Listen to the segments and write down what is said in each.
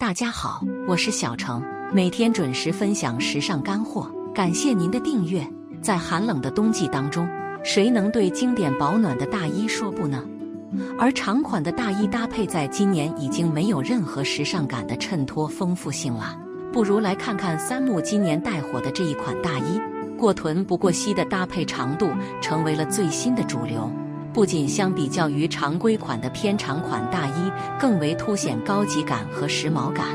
大家好，我是小程，每天准时分享时尚干货，感谢您的订阅。在寒冷的冬季当中，谁能对经典保暖的大衣说不呢？而长款的大衣搭配，在今年已经没有任何时尚感的衬托丰富性了。不如来看看三木今年带火的这一款大衣，过臀不过膝的搭配长度成为了最新的主流。不仅相比较于常规款的偏长款大衣，更为凸显高级感和时髦感，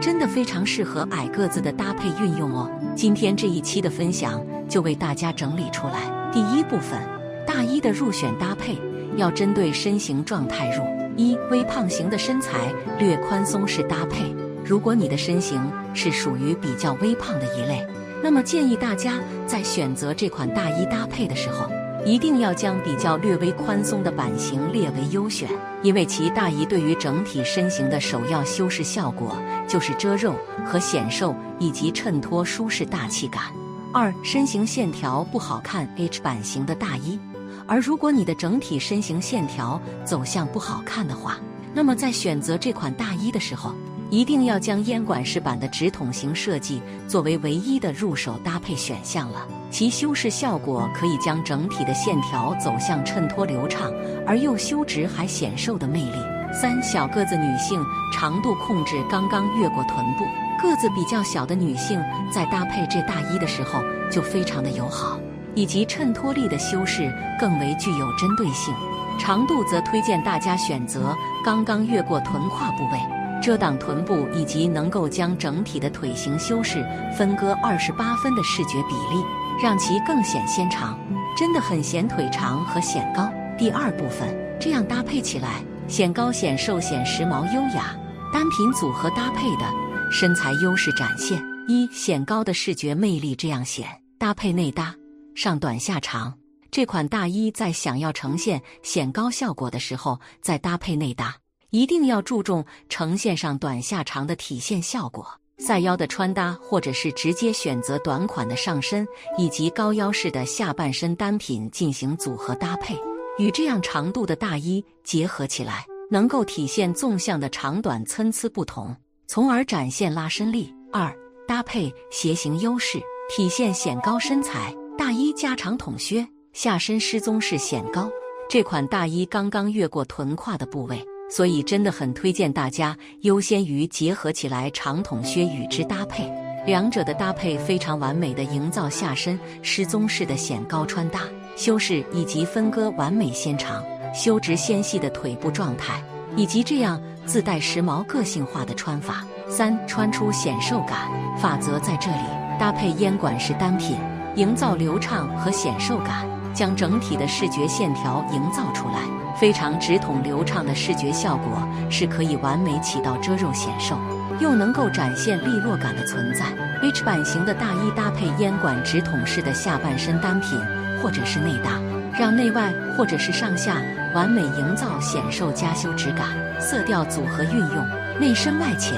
真的非常适合矮个子的搭配运用哦。今天这一期的分享就为大家整理出来。第一部分，大衣的入选搭配要针对身形状态入。一微胖型的身材略宽松式搭配，如果你的身形是属于比较微胖的一类，那么建议大家在选择这款大衣搭配的时候。一定要将比较略微宽松的版型列为优选，因为其大衣对于整体身形的首要修饰效果就是遮肉和显瘦，以及衬托舒适大气感。二、身形线条不好看 H 版型的大衣，而如果你的整体身形线条走向不好看的话，那么在选择这款大衣的时候。一定要将烟管式版的直筒型设计作为唯一的入手搭配选项了，其修饰效果可以将整体的线条走向衬托流畅而又修直还显瘦的魅力。三小个子女性长度控制刚刚越过臀部，个子比较小的女性在搭配这大衣的时候就非常的友好，以及衬托力的修饰更为具有针对性。长度则推荐大家选择刚刚越过臀胯部位。遮挡臀部以及能够将整体的腿型修饰分割二十八分的视觉比例，让其更显纤长，真的很显腿长和显高。第二部分，这样搭配起来显高显瘦显时髦优雅，单品组合搭配的身材优势展现。一显高的视觉魅力这样显，搭配内搭上短下长，这款大衣在想要呈现显高效果的时候，再搭配内搭。一定要注重呈现上短下长的体现效果，赛腰的穿搭，或者是直接选择短款的上身以及高腰式的下半身单品进行组合搭配，与这样长度的大衣结合起来，能够体现纵向的长短参差不同，从而展现拉伸力。二搭配鞋型优势，体现显高身材，大衣加长筒靴，下身失踪式显高。这款大衣刚刚越过臀胯的部位。所以真的很推荐大家优先于结合起来长筒靴与之搭配，两者的搭配非常完美的营造下身失踪式的显高穿搭，修饰以及分割完美纤长、修直纤细的腿部状态，以及这样自带时髦个性化的穿法。三穿出显瘦感法则在这里，搭配烟管式单品，营造流畅和显瘦感，将整体的视觉线条营造出来。非常直筒流畅的视觉效果是可以完美起到遮肉显瘦，又能够展现利落感的存在。H 版型的大衣搭配烟管直筒式的下半身单品或者是内搭，让内外或者是上下完美营造显瘦加修直感。色调组合运用内深外浅，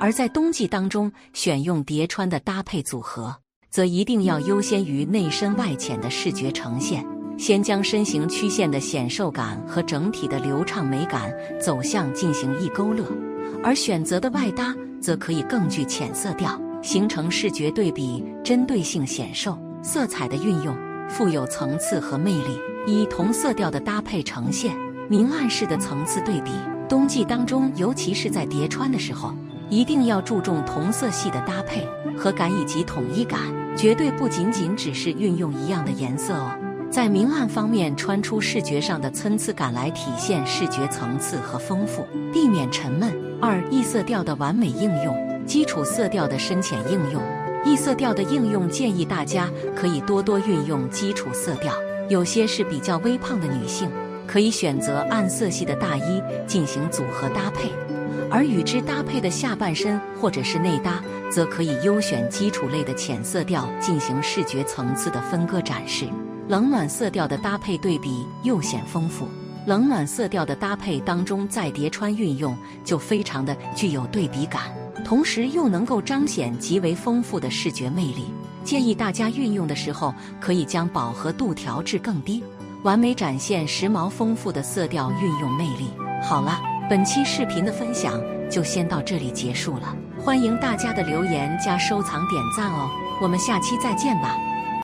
而在冬季当中选用叠穿的搭配组合，则一定要优先于内深外浅的视觉呈现。先将身形曲线的显瘦感和整体的流畅美感走向进行一勾勒，而选择的外搭则可以更具浅色调，形成视觉对比，针对性显瘦。色彩的运用富有层次和魅力，以同色调的搭配呈现明暗式的层次对比。冬季当中，尤其是在叠穿的时候，一定要注重同色系的搭配和感以及统一感，绝对不仅仅只是运用一样的颜色哦。在明暗方面穿出视觉上的参差感来体现视觉层次和丰富，避免沉闷。二异色调的完美应用，基础色调的深浅应用。异色调的应用建议大家可以多多运用基础色调，有些是比较微胖的女性，可以选择暗色系的大衣进行组合搭配，而与之搭配的下半身或者是内搭，则可以优选基础类的浅色调进行视觉层次的分割展示。冷暖色调的搭配对比又显丰富，冷暖色调的搭配当中再叠穿运用就非常的具有对比感，同时又能够彰显极为丰富的视觉魅力。建议大家运用的时候可以将饱和度调至更低，完美展现时髦丰富的色调运用魅力。好了，本期视频的分享。就先到这里结束了。欢迎大家的留言、加收藏、点赞哦！我们下期再见吧。